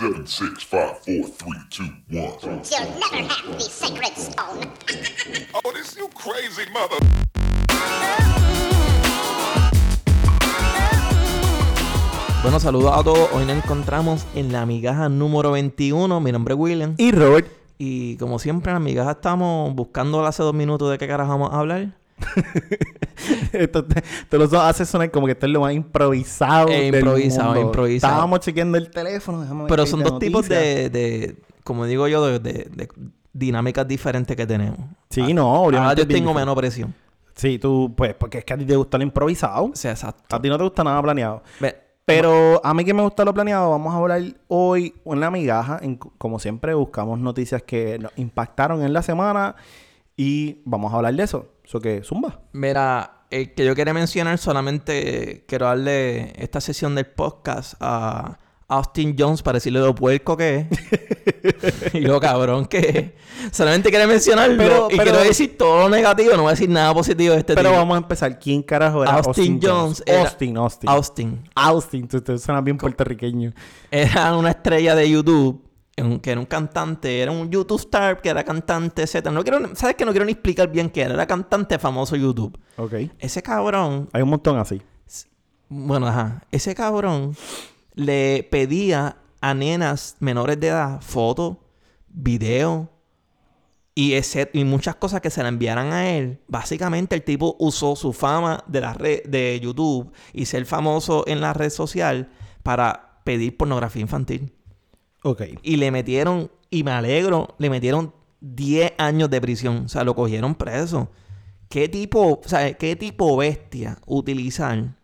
Seven, six, five, four, three, two, one. You'll never have the sacred stone. Oh, this you crazy mother. Bueno, saludos a todos. Hoy nos encontramos en la migaja número 21. Mi nombre es William. Y Robert, Y como siempre, en la migaja estamos buscando hace dos minutos de qué carajo vamos a hablar. esto te, te lo hace sonar como que esto es lo más improvisado. Eh, del improvisado, mundo. improvisado. Estábamos chequeando el teléfono. déjame Pero son dos tipos de, de, como digo yo, de, de- de dinámicas diferentes que tenemos. Sí, no, Ahora obviamente. yo es bien tengo menos presión. Sí, tú, pues, porque es que a ti te gusta lo improvisado. Sea, exacto. A ti no te gusta nada planeado. Ve- Pero a mí que me gusta lo planeado, vamos a hablar hoy en la migaja. En- como siempre, buscamos noticias que nos impactaron en la semana y vamos a hablar de eso. Eso que, zumba. Mira, eh, que yo quería mencionar solamente, quiero darle esta sesión del podcast a Austin Jones para decirle lo puerco que es. y lo cabrón que es. Solamente quería mencionarlo. Pero- y pero- quiero decir todo lo negativo, no voy a decir nada positivo de este Pero tipo. vamos a empezar. ¿Quién carajo era Austin Austin, Jones era- Austin, Austin. Austin. Austin, tú, tú suenas bien puertorriqueño. Era una estrella de YouTube. Que era un cantante, era un YouTube star que era cantante, etc. No quiero, ¿Sabes que no quiero ni explicar bien qué era? Era cantante famoso YouTube. Ok. Ese cabrón Hay un montón así. Bueno, ajá. Ese cabrón le pedía a nenas menores de edad fotos, videos y, ese- y muchas cosas que se le enviaran a él. Básicamente el tipo usó su fama de la red de YouTube y ser famoso en la red social para pedir pornografía infantil. Ok. Y le metieron, y me alegro, le metieron 10 años de prisión. O sea, lo cogieron preso. ¿Qué tipo, o sea, qué tipo bestia utilizar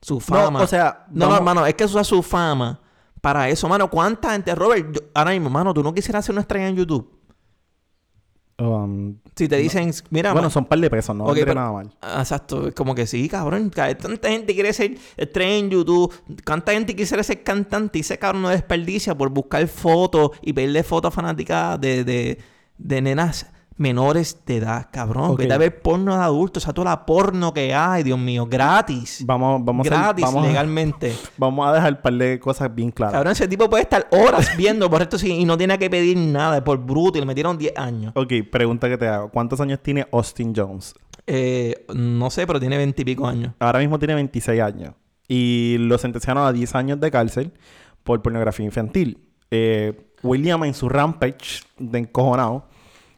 su fama? o sea, No, no, hermano, es que usa su fama para eso, mano. ¿Cuánta gente, Robert? yo- ahora mismo, mano, tú no quisieras ser una estrella en YouTube. Um, Si te dicen, mira, bueno, son un par de pesos, no Ok, vendría pero- nada mal. Ah, Exacto, es como que sí, cabrón. ca- Tanta gente quiere ser estrella en YouTube. ¿Cuánta gente quisiera ser cantante? Y ese cabrón no desperdicia por buscar fotos y pedirle fotos fanáticas de, de, de nenas menores de edad, cabrón. Ok. Que a ver porno de adultos. O sea, toda la porno que hay, Dios mío, gratis. Vamos, vamos, a, gratis, vamos, a, legalmente. vamos a dejar un par de cosas bien claras. Cabrón, ese tipo puede estar horas viendo por esto y no tiene que pedir nada por bruto y le metieron 10 años. Ok, pregunta que te hago. ¿Cuántos años tiene Austin Jones? Eh, no sé, pero tiene 20 y pico años. Ahora mismo tiene 26 años. Y lo sentenciaron a 10 años de cárcel por pornografía infantil. Eh, William en su rampage de encojonado.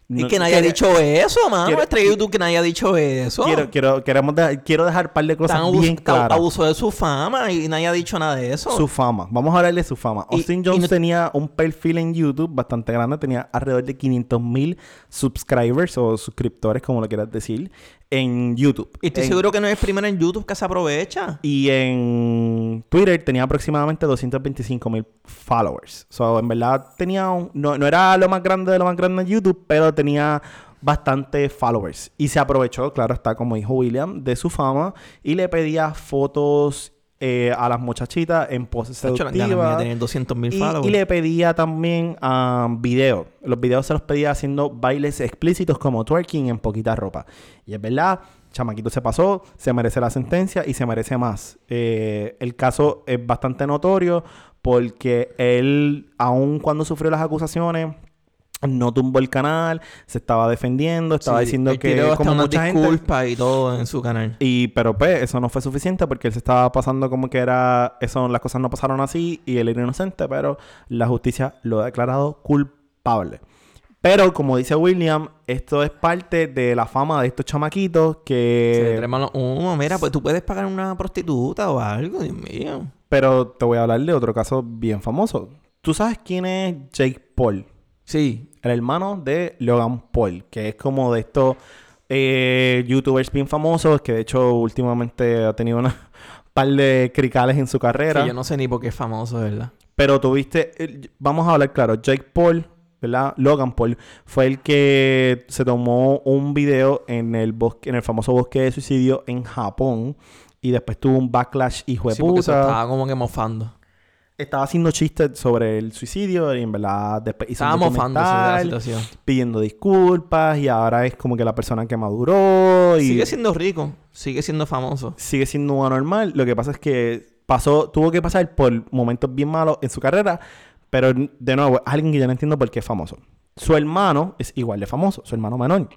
Y que nadie ha quiere- dicho eso, mano. Estrella de YouTube que nadie ha dicho eso. Quiero, quiero, queremos dejar, quiero dejar un par de cosas Tan bien claras. Abusó de su fama y nadie ha dicho nada de eso. Su fama. Vamos a hablar de su fama. Y- Austin Jones no- tenía un perfil en YouTube bastante grande. Tenía alrededor de 500 mil subscribers o suscriptores, como lo quieras decir, en YouTube. Y estoy En- seguro que no es el primero en YouTube que se aprovecha. Y en Twitter tenía aproximadamente 225 mil followers. So, en verdad tenía un- no, no era lo más grande de lo más grande en YouTube, pero tenía bastante followers. Y se aprovechó, claro está, como dijo William, de su fama y le pedía fotos eh, a las muchachitas en poses seductivas. tener 200 mil y le pedía también um, videos. Los videos se los pedía haciendo bailes explícitos como twerking en poquita ropa. Y es verdad, Chamaquito se pasó, se merece la sentencia y se merece más. Eh, el caso es bastante notorio porque él, aun cuando sufrió las acusaciones, no tumbó el canal, se estaba defendiendo, estaba Sí, diciendo que como mucha gente... disculpas y todo en su canal. Y, pero pues, eso no fue suficiente porque él se estaba pasando como que era, eso, las cosas no pasaron así y él era inocente, pero la justicia lo ha declarado culpable. Pero, como dice William, esto es parte de la fama de estos chamaquitos Se le que... treman los humos. Mira, pues tú puedes pagar una prostituta o algo, Dios mío. Pero te voy a hablar de otro caso bien famoso. ¿Tú sabes quién es Jake Paul? Sí. El hermano de Logan Paul, que es como de estos eh, youtubers bien famosos, que de hecho últimamente ha tenido una par de cricales en su carrera. Sí, yo no sé ni por qué es famoso, ¿verdad? Pero tuviste, eh, vamos a hablar claro, Jake Paul, ¿verdad? Logan Paul fue el que se tomó un video en el bosque, en el famoso bosque de suicidio en Japón y después tuvo un backlash hijo de Sí, porque se puta. estaba como que mofando. Estaba haciendo chistes sobre el suicidio y en verdad después hizo Estaba un de la situación. pidiendo disculpas y ahora es como que la persona que maduró y Sigue siendo rico. Sigue siendo famoso. sigue siendo un anormal. Lo que pasa es que pasó, tuvo que pasar por momentos bien malos en su carrera, Pero, de nuevo, es alguien que yo no entiendo por qué es famoso. Su hermano es igual de famoso, su hermano menor.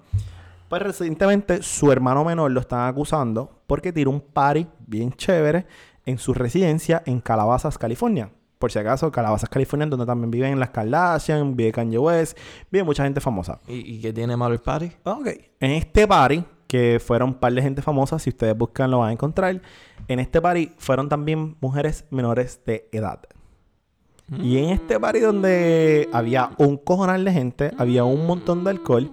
Pues recientemente su hermano menor lo están acusando porque tiró un party bien chévere en su residencia en Calabazas, California. Por si acaso, Calabazas, California, donde también viven las Kardashian, vive Kanye West, vive mucha gente famosa. ¿Y, y qué tiene malo el party? Ok. En este party, que fueron un par de gente famosa, si ustedes buscan lo van a encontrar. En este party fueron también mujeres menores de edad. Y en este party donde había un cojonal de gente, había un montón de alcohol,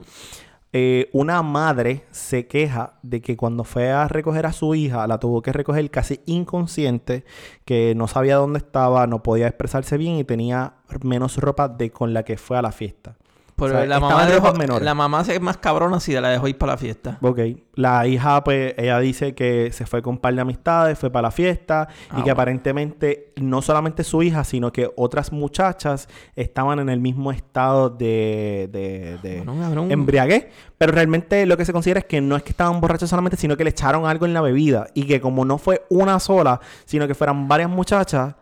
eh, una madre se queja de que cuando fue a recoger a su hija, la tuvo que recoger casi inconsciente, que no sabía dónde estaba, no podía expresarse bien y tenía menos ropa de con la que fue a la fiesta. Pero O sea, la, mamá de dejó- la mamá se es más cabrona si la dejó ir para la fiesta. Ok. La hija, pues, ella dice que se fue con un par de amistades, fue para la fiesta y Ah, que aparentemente no solamente su hija, sino que otras muchachas estaban en el mismo estado de, de, de Bueno, embriaguez. Pero realmente lo que se considera es que no es que estaban borrachos solamente, sino que le echaron algo en la bebida y que como no fue una sola, sino que fueran varias muchachas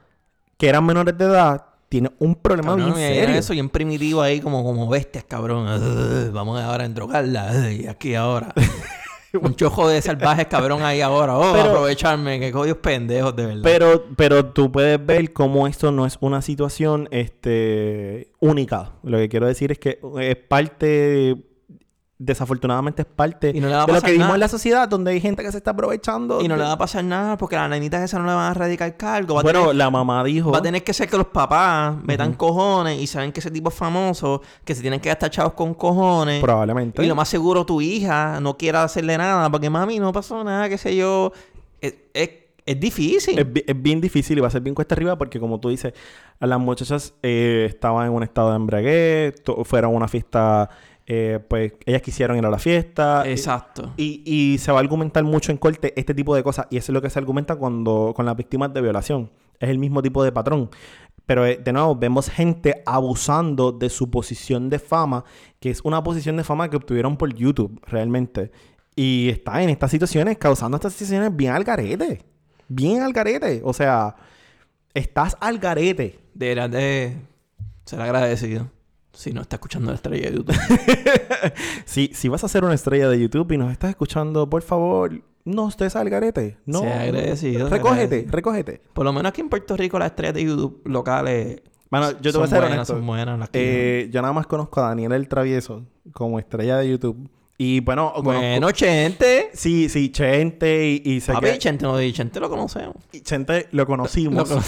que eran menores de edad, tiene un problema Cabrón, bien serio. eso bien primitivo ahí como, como bestias, cabrón. Vamos ahora a endrogarla. Y aquí ahora. Un chojo de salvajes, cabrón, ahí ahora. Oh, Pero- aprovecharme. Que codios pendejos, de verdad. Pero, pero tú puedes ver cómo esto no es una situación este, única. Lo que quiero decir es que es parte, desafortunadamente es parte Y no de lo que vimos nada. en la sociedad, donde hay gente que se está aprovechando. Y no de- le va a pasar nada porque a las nenitas esas no le van a radicar cargo. Va, Bueno, tener, la mamá dijo... va a tener que ser que los papás metan cojones y saben que ese tipo es famoso, que se tienen que gastar chavos con cojones. Probablemente. Y lo más seguro tu hija no quiera hacerle nada porque mami no pasó nada, qué sé yo. Es, es, es difícil. Es, es bien difícil y va a ser bien cuesta arriba porque, como tú dices, las muchachas eh, estaban en un estado de embriaguez, fueron a una fiesta, eh, pues ellas quisieron ir a la fiesta. Exacto. Y, y se va a argumentar mucho en corte este tipo de cosas. Y eso es lo que se argumenta cuando con las víctimas de violación. Es el mismo tipo de patrón. Pero eh, de nuevo, vemos gente abusando de su posición de fama, que es una posición de fama que obtuvieron por YouTube, realmente. Y está en estas situaciones, causando estas situaciones bien al garete. Bien al garete. O sea, estás al garete. Deberás de ser agradecido si no está escuchando la estrella de YouTube. Si, si vas a ser una estrella de YouTube y nos estás escuchando, por favor, no estés al garete. No. Sea agradecido, Recógete, agradecido. recógete. Por lo menos aquí en Puerto Rico las estrellas de YouTube locales Mano, yo te voy a ser buenas, honesto. son buenas las que- Eh, yo nada más conozco a Daniel el Travieso como estrella de YouTube. Y bueno, Bueno, Chente. Sí, sí, Chente y, y sé Papi, que... Chente no Chente lo conocemos. y Chente lo conocimos. Lo cono-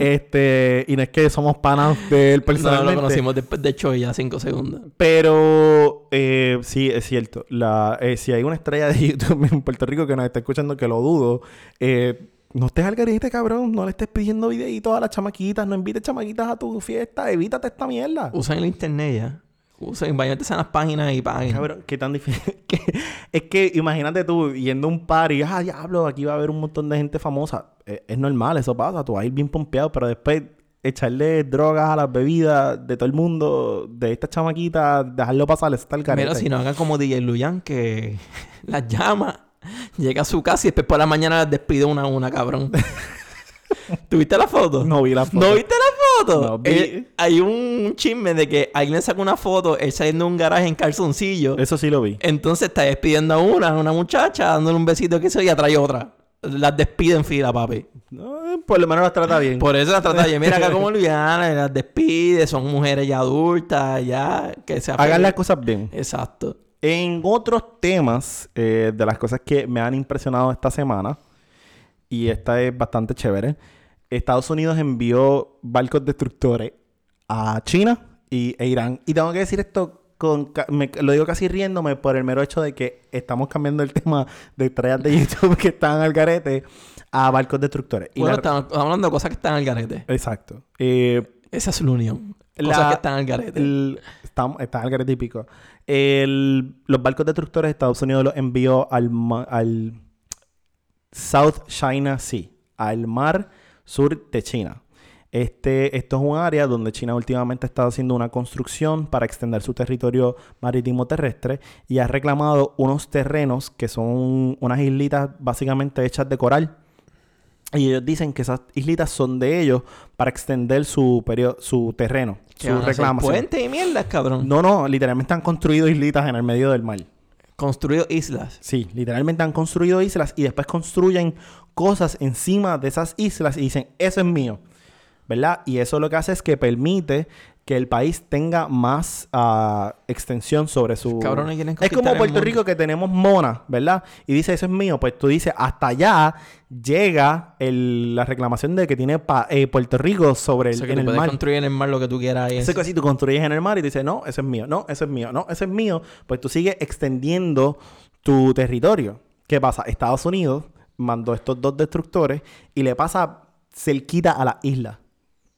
Este... Y no es que somos panas de él No, personalmente. lo conocimos después de hecho ya cinco segundos. Pero eh, sí, es cierto. La, eh, si hay una estrella de YouTube en Puerto Rico que nos está escuchando, que lo dudo, eh, no estés al garete, cabrón. No le estés pidiendo videitos a las chamaquitas. No invites chamaquitas a tu fiesta. Evítate esta mierda. Usen el internet ya. Usen, váyanse a las páginas y paguen. Cabrón, qué tan difícil. es que imagínate tú yendo a un party, ah, diablo, aquí va a haber un montón de gente famosa. Eh, es normal, eso pasa. Tú vas a ir bien pompeado, pero después echarle drogas a las bebidas de todo el mundo, de estas chamaquitas, dejarlo pasar, está el garete. Mira, si no hagan como DJ Luyan que las llama, llega a su casa y después por la mañana las despide una a una, cabrón. ¿Tuviste la foto? No vi la foto. ¿No viste la foto? No vi. Eh, hay un chisme de que alguien sacó una foto, él saliendo de un garaje en calzoncillo. Eso sí lo vi. Entonces está despidiendo a una, a una muchacha, dándole un besito que se y atrae otra. Las despide en fila, papi. No, por lo menos las trata bien. Por eso las trata de mira acá como Luyan, las despide, son mujeres ya adultas, ya que se Hagan las cosas bien. Exacto. En otros temas, eh, de las cosas que me han impresionado esta semana, y esta es bastante chévere, Estados Unidos envió barcos destructores a China y, e Irán. Y tengo que decir esto, con, me- lo digo casi riéndome por el mero hecho de que estamos cambiando el tema de estrellas de YouTube que están al garete a barcos destructores. Y Bueno, la- estamos hablando de cosas que están al garete. Exacto. Eh, Esa es la unión. La- Cosas que están al garete. El, está, está el garete típico. El- los barcos destructores de Estados Unidos los envió al, ma- al South China Sea, al mar sur de China. Este, esto es un área donde China últimamente ha estado haciendo una construcción para extender su territorio marítimo terrestre y ha reclamado unos terrenos que son unas islitas básicamente hechas de coral Y ellos dicen que esas islitas son de ellos para extender su periodo, su terreno, su reclamación. puentes y mierdas, cabrón. No, no, literalmente han construido islitas en el medio del mar. Construido islas. Sí, literalmente han construido islas y después construyen cosas encima de esas islas y dicen, eso es mío. ¿Verdad? Y eso lo que hace es que permite que el país tenga más ah, extensión sobre su... Cabrones quieren es como Puerto. Rico que tenemos Mona, ¿verdad? Y dice, eso es mío. Pues tú dices, hasta allá llega el- la reclamación de que tiene pa- eh, Puerto Rico sobre O el, sea, que en tú el puedes mar. construir en el mar lo que tú quieras. Ese que si tú construyes en el mar y dices, no, eso es mío, no, eso es mío, no, eso es mío, pues tú sigues extendiendo tu territorio. ¿Qué pasa? Estados Unidos mandó estos dos destructores y le pasa cerquita a la isla,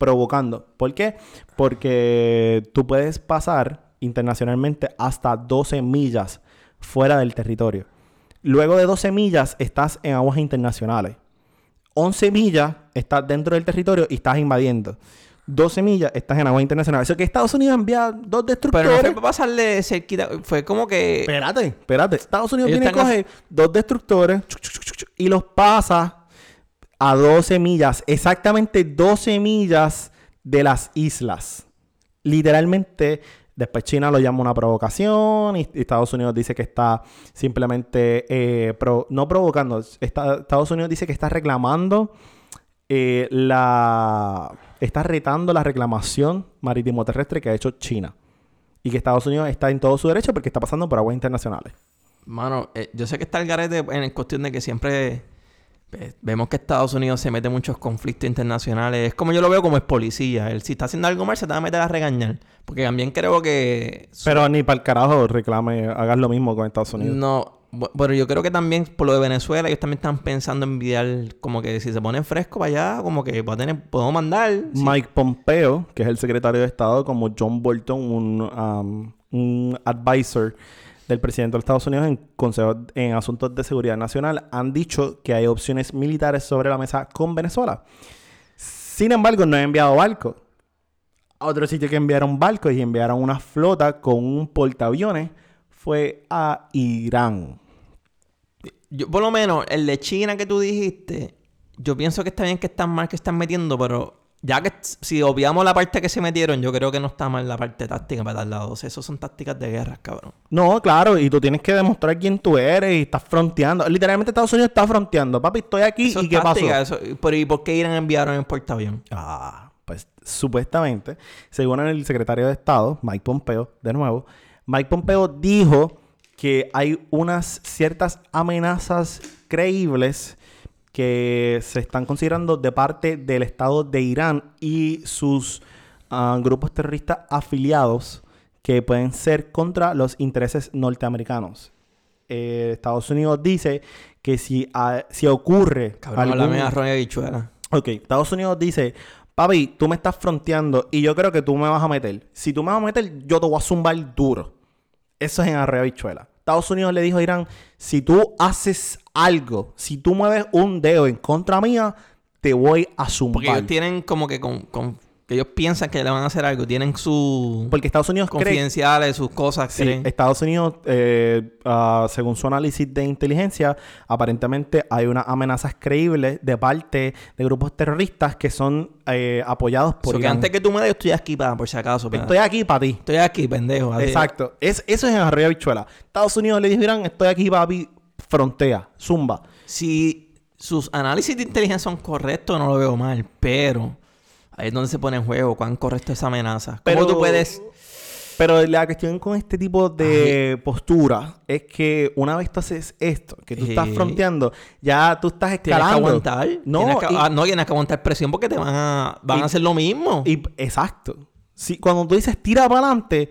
provocando. ¿Por qué? Porque tú puedes pasar internacionalmente hasta 12 millas fuera del territorio. Luego de 12 millas estás en aguas internacionales. 11 millas estás dentro del territorio y estás invadiendo. 12 millas estás en aguas internacionales. Eso que Estados Unidos envía dos Pero destructores. no fue para pasarle cerquita. Fue como que. Espérate, espérate. Estados Unidos Ellos viene y están coge dos destructores chuc, chuc, chuc, chuc, y los pasa a 12 millas. Exactamente 12 millas de las islas. Literalmente, después China lo llama una provocación y Estados Unidos dice que está simplemente, eh, no provocando, Estados Unidos dice que está reclamando eh, la... Está retando la reclamación marítimo terrestre que ha hecho China. Y que Estados Unidos está en todo su derecho porque está pasando por aguas internacionales. Mano, eh, yo sé que está el garete en cuestión de que siempre vemos que Estados Unidos se mete en muchos conflictos internacionales. Es como yo lo veo como es policía. Él, si está haciendo algo mal, se te va a meter a regañar. Porque también creo que. Pero ni para el carajo reclame, hagas lo mismo con Estados Unidos. No, pero yo creo que también por lo de Venezuela, ellos también están pensando en enviar, como que si se ponen fresco para allá, como que va a tener, podemos mandar. sí. Mike Pompeo, que es el secretario de Estado, como John Bolton, un, um, un advisor del presidente de Estados Unidos en consejos en asuntos de seguridad nacional, han dicho que hay opciones militares sobre la mesa con Venezuela. Sin embargo, no han enviado barcos. A otro sitio que enviaron barcos y enviaron una flota con un portaaviones fue a Irán. Yo, por lo menos, el de China que tú dijiste, yo pienso que está bien que están mal que están metiendo, pero ya que si obviamos la parte que se metieron, yo creo que no está mal la parte táctica para dar lados. Eso son tácticas de guerra, cabrón. No, claro, y tú tienes que demostrar quién tú eres y estás fronteando. Literalmente Estados Unidos está fronteando. Papi, estoy aquí Eso y es qué pasó. táctica, eso- pero ¿y por qué Irán enviaron en portaavión? Ah, pues supuestamente, según el secretario de Estado, Mike Pompeo, de nuevo, Mike Pompeo dijo que hay unas ciertas amenazas creíbles que se están considerando de parte del Estado de Irán y sus ah, grupos terroristas afiliados que pueden ser contra los intereses norteamericanos. Eh, Estados Unidos dice que si, ah, si ocurre Cabrón, algún- habichuela. Ok, Estados Unidos dice, papi, tú me estás fronteando y yo creo que tú me vas a meter. Si tú me vas a meter, yo te voy a zumbar duro. Eso es en Arreo Bichuela. Estados Unidos le dijo a Irán, si tú haces algo, si tú mueves un dedo en contra mía, te voy a zumbar. Porque ellos tienen como que con, con- que ellos piensan que le van a hacer algo. Tienen sus Porque Estados Unidos cree... confidenciales, sus cosas. Sí, creen. Estados Unidos, eh, ah, según su análisis de inteligencia, aparentemente hay unas amenazas creíbles de parte de grupos terroristas que son eh, apoyados por So que antes que tú me des, estoy aquí para, por si acaso. para- Estoy aquí para ti. Estoy aquí, pendejo. Exacto. Es, eso es en Arroyo Bichuela. Estados Unidos le dijo Irán, estoy aquí, papi, frontea, zumba. Si sus análisis de inteligencia son correctos, no lo veo mal. Pero ahí es donde se pone en juego cuán correcto es esa amenaza. ¿Cómo Pero- tú puedes...? Pero la cuestión con este tipo de postura es que una vez tú haces esto, que tú estás fronteando, ya tú estás Tienes que escalando. aguantar. No, tienes que, y- ah, no tienes que aguantar presión porque te van a, van Y- a hacer lo mismo. Y, exacto. Si, cuando tú dices tira para adelante,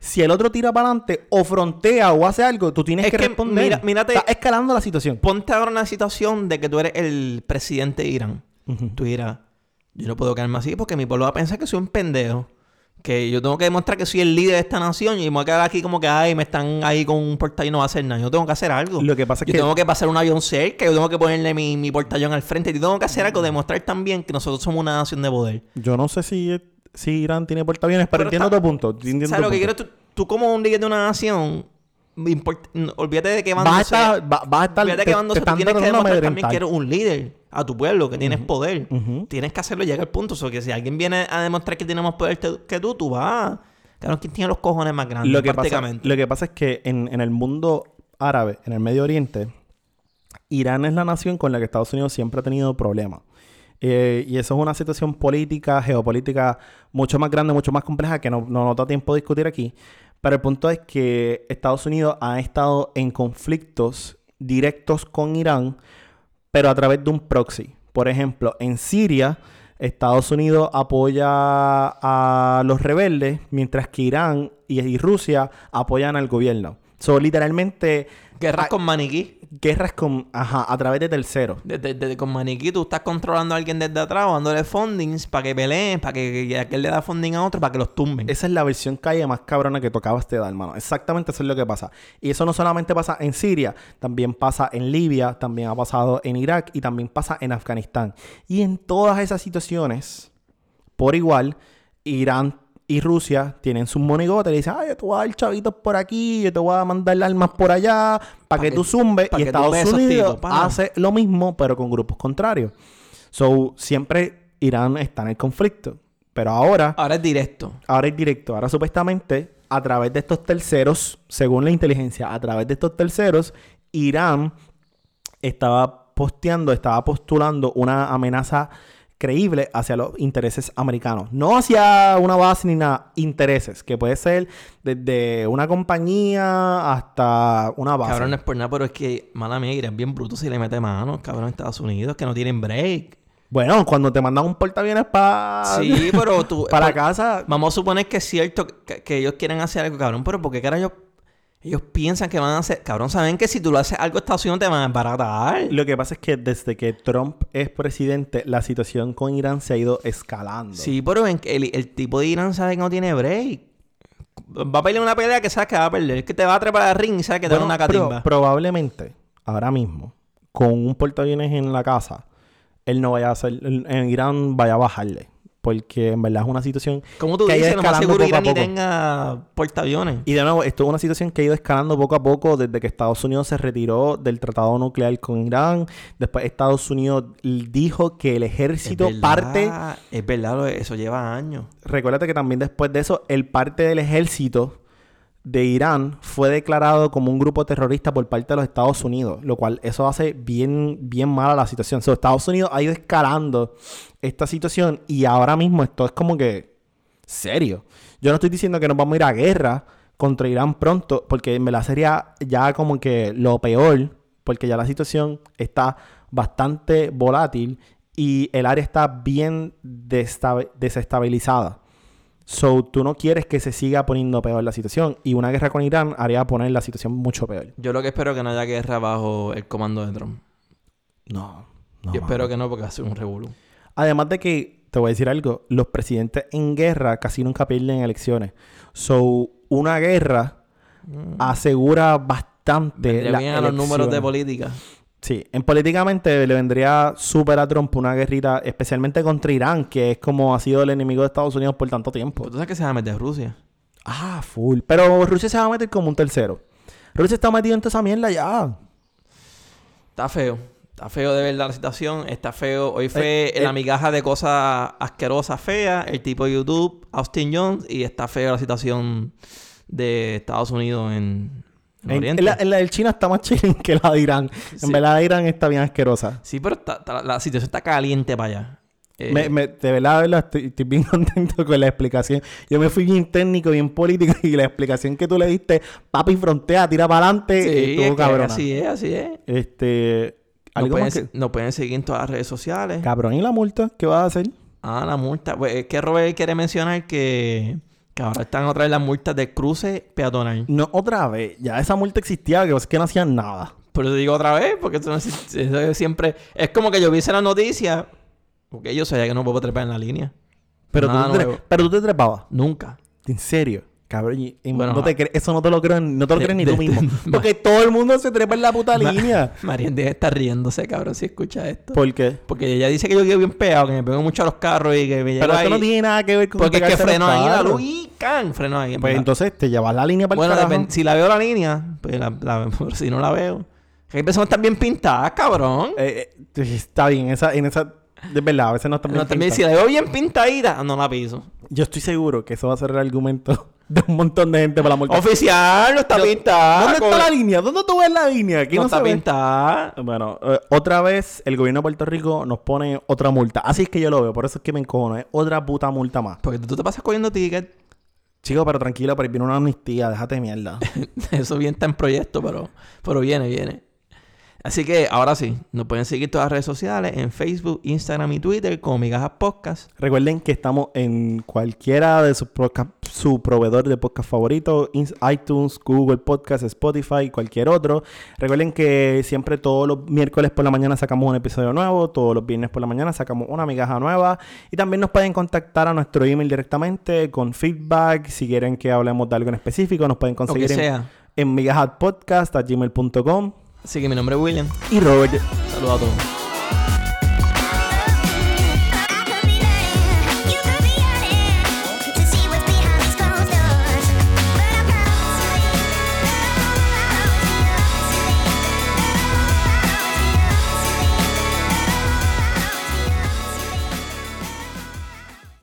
si el otro tira para adelante o frontea o hace algo, tú tienes Es que, que responder. mira- mírate- Estás escalando la situación. Ponte ahora en la situación de que tú eres el presidente de Irán. Tú dirás, yo no puedo quedarme así porque mi pueblo va a pensar que soy un pendejo. Que yo tengo que demostrar que soy el líder de esta nación y me voy a quedar aquí como que, ay, me están ahí con un portallón y no va a hacer nada. Yo tengo que hacer algo. Lo que pasa es yo que- tengo que pasar un avión cerca, yo tengo que ponerle mi, mi portallón al frente. Yo tengo que hacer algo, demostrar también que nosotros somos una nación de poder. Yo no sé si, si Irán tiene portaaviones, pero, Pero entiendo está- tu punto. entiendo ¿Sabes tu lo que quiero? Tú, tú como un líder de una nación, no, olvídate de que Vas a estar, va- vas a estar, Olvídate te- que te tú tienes que demostrar también que eres un líder a tu pueblo, que tienes poder. Tienes que hacerlo y llega el punto. O sea, que si alguien viene a demostrar que tiene más poder que tú, tú vas. Claro, ¿quién tiene los cojones más grandes? Lo que, pasa, prácticamente. lo que pasa es que en, en el mundo árabe, en el Medio Oriente, Irán es la nación con la que Estados Unidos siempre ha tenido problemas. Eh, y eso es una situación política, geopolítica mucho más grande, mucho más compleja que no, no nos da tiempo de discutir aquí. Pero el punto es que Estados Unidos ha estado en conflictos directos con Irán, pero a través de un proxy. Por ejemplo, en Siria, Estados Unidos apoya a los rebeldes, mientras que Irán y, y Rusia apoyan al gobierno. Son literalmente Guerras ah, con maniquí. guerras con, ajá, a través de terceros. Desde, desde- con maniquí tú estás controlando a alguien desde atrás dándole fundings para que peleen, para que, que aquel le da funding a otro para que los tumben. Esa es la versión calle más cabrona que tocaba este dar, hermano. Exactamente eso es lo que pasa. Y eso no solamente pasa en Siria, también pasa en Libia, también ha pasado en Irak y también pasa en Afganistán. Y en todas esas situaciones, por igual, Irán y Rusia tienen sus monigotes y le dicen, ay, yo te voy a dar chavitos por aquí, yo te voy a mandar armas por allá, para que, que- tú zumbes. pa' Y que Estados Unidos hace lo mismo, pero con grupos contrarios. So, siempre Irán está en el conflicto. Pero ahora Ahora es directo. ahora es directo. Ahora supuestamente, a través de estos terceros, según la inteligencia, a través de estos terceros, Irán estaba posteando, estaba postulando una amenaza creíble hacia los intereses americanos. No hacia una base ni nada, intereses, que puede ser desde una compañía hasta una base. Cabrón, no es por nada, pero es que, mala mía, es bien bruto si le mete mano, cabrón, en Estados Unidos, que no tienen break. Bueno, cuando te mandan un portaaviones para Sí, pero tú... para por- casa, Vamos a suponer que es cierto que, que ellos quieren hacer algo, cabrón, pero ¿por qué cara ellos, piensan que van a hacer... Cabrón, saben que si tú lo haces algo Estados Unidos te van a embaratar. Lo que pasa es que desde que Trump es presidente, la situación con Irán se ha ido escalando. Sí, pero el, el tipo de Irán sabe que no tiene break. Va a pelear una pelea que sabes que va a perder. Es que te va a trepar al ring y sabe que te Bueno, una pero catimba. probablemente, ahora mismo, con un portaaviones en la casa, él no vaya a hacer, en Irán vaya a bajarle. Porque en verdad es una situación Como tú que dices, lo más seguro Irán ni tenga portaaviones. Y de nuevo, esto es una situación que ha ido escalando poco a poco desde que Estados Unidos se retiró del tratado nuclear con Irán. Después Estados Unidos dijo que el ejército Es parte Es verdad, eso lleva años. Recuérdate que también después de eso, el parte del ejército de Irán fue declarado como un grupo terrorista por parte de los Estados Unidos, lo cual eso hace bien, bien mala la situación. Estados Unidos ha ido escalando esta situación y ahora mismo esto es como que serio. Yo no estoy diciendo que nos vamos a ir a guerra contra Irán pronto, porque me la sería ya como que lo peor, porque ya la situación está bastante volátil y el área está bien desestabilizada. So, tú no quieres que se siga poniendo peor la situación. Y una guerra con Irán haría poner la situación mucho peor. Yo lo que espero es que no haya guerra bajo el comando de Trump. No, no. Yo espero que no, porque ser un revolú. Además de que, te voy a decir algo, los presidentes en guerra casi nunca pierden elecciones. So, una guerra asegura bastante Vendría bien a los números de política. Sí, en políticamente le vendría súper a Trump una guerrita, especialmente contra Irán, que es como ha sido el enemigo de Estados Unidos por tanto tiempo. Pero tú sabes que se va a meter Rusia. Ah, full. Pero Rusia se va a meter como un tercero. Rusia está metido en toda esa mierda ya. Está feo. Está feo de verdad la situación. Está feo. Hoy fue Eh, la eh. migaja de cosas asquerosas, feas. El tipo de YouTube, Austin Jones. Y está feo la situación de Estados Unidos en, en la, en la del China está más chilling que la de Irán. Sí. En verdad, la de Irán está bien asquerosa. Sí, pero está- está- la situación está caliente para allá. Eh, Me- me- de verdad, de verdad, estoy, estoy bien contento con la explicación. Yo me fui bien técnico, bien político y la explicación que tú le diste, papi, frontea, tira para adelante, sí, estuvo es cabrona. así es, así es. Este, algo pueden, más que... nos pueden seguir en todas las redes sociales. Cabrón, ¿y la multa? ¿Qué vas a hacer? Ah, la multa. Pues es que Robert quiere mencionar que, que ahora están otra vez las multas de cruce peatonal. No, otra vez. Ya esa multa existía, que es que no hacían nada. Pero te digo otra vez, porque eso, no es- eso siempre... Es como que yo viese la noticia, porque yo sabía que no puedo trepar en la línea. Pero, tú, te pero tú te trepabas. Nunca. ¿En serio? Cabrón, y- y Bueno, no te cre- eso no te lo creo, no te lo crees ni tú mismo. de- Porque todo el mundo se trepa en la puta línea. Marian debe estar riéndose, cabrón, si escucha esto. ¿Por qué? Porque ella dice que yo quedo bien pegado, que me pego mucho a los carros y que me Pero ahí. esto no tiene nada que ver con Porque es que freno ahí la luz y can, freno ahí. Pues entonces te llevas la línea para bueno, el depen- si la veo la línea, pues la, la- si no la veo. Que hay personas están bien pintadas, cabrón. Eh, eh, está bien, esa, en esa... De verdad, a veces no está bien no, también, si la veo bien pintadita, no la piso. Yo estoy seguro que eso va a ser el argumento de un montón de gente para la multa. Oficial, no está Yo- pintada. ¿Dónde está la línea? ¿Dónde tú ves la línea? Aquí No, no, está pintada. Bueno, eh, otra vez el gobierno de Puerto Rico nos pone otra multa. Así es que yo lo veo, por eso es que me encojono. Es otra puta multa más. Porque tú te pasas cogiendo ticket. Chico, pero tranquilo, pero viene una amnistía, déjate de mierda. Eso bien está en proyecto, pero, pero viene, viene. Así que ahora sí, nos pueden seguir todas las redes sociales en Facebook, Instagram y Twitter como Migajas Podcast. Recuerden que estamos en cualquiera de sus podcast, su proveedor de podcast favorito, iTunes, Google Podcast, Spotify, cualquier otro. Recuerden que siempre todos los miércoles por la mañana sacamos un episodio nuevo, todos los viernes por la mañana sacamos una migaja nueva y también nos pueden contactar a nuestro email directamente con feedback, si quieren que hablemos de algo en específico, nos pueden conseguir en, en Así que mi nombre es William. y Robert Saludos a todos.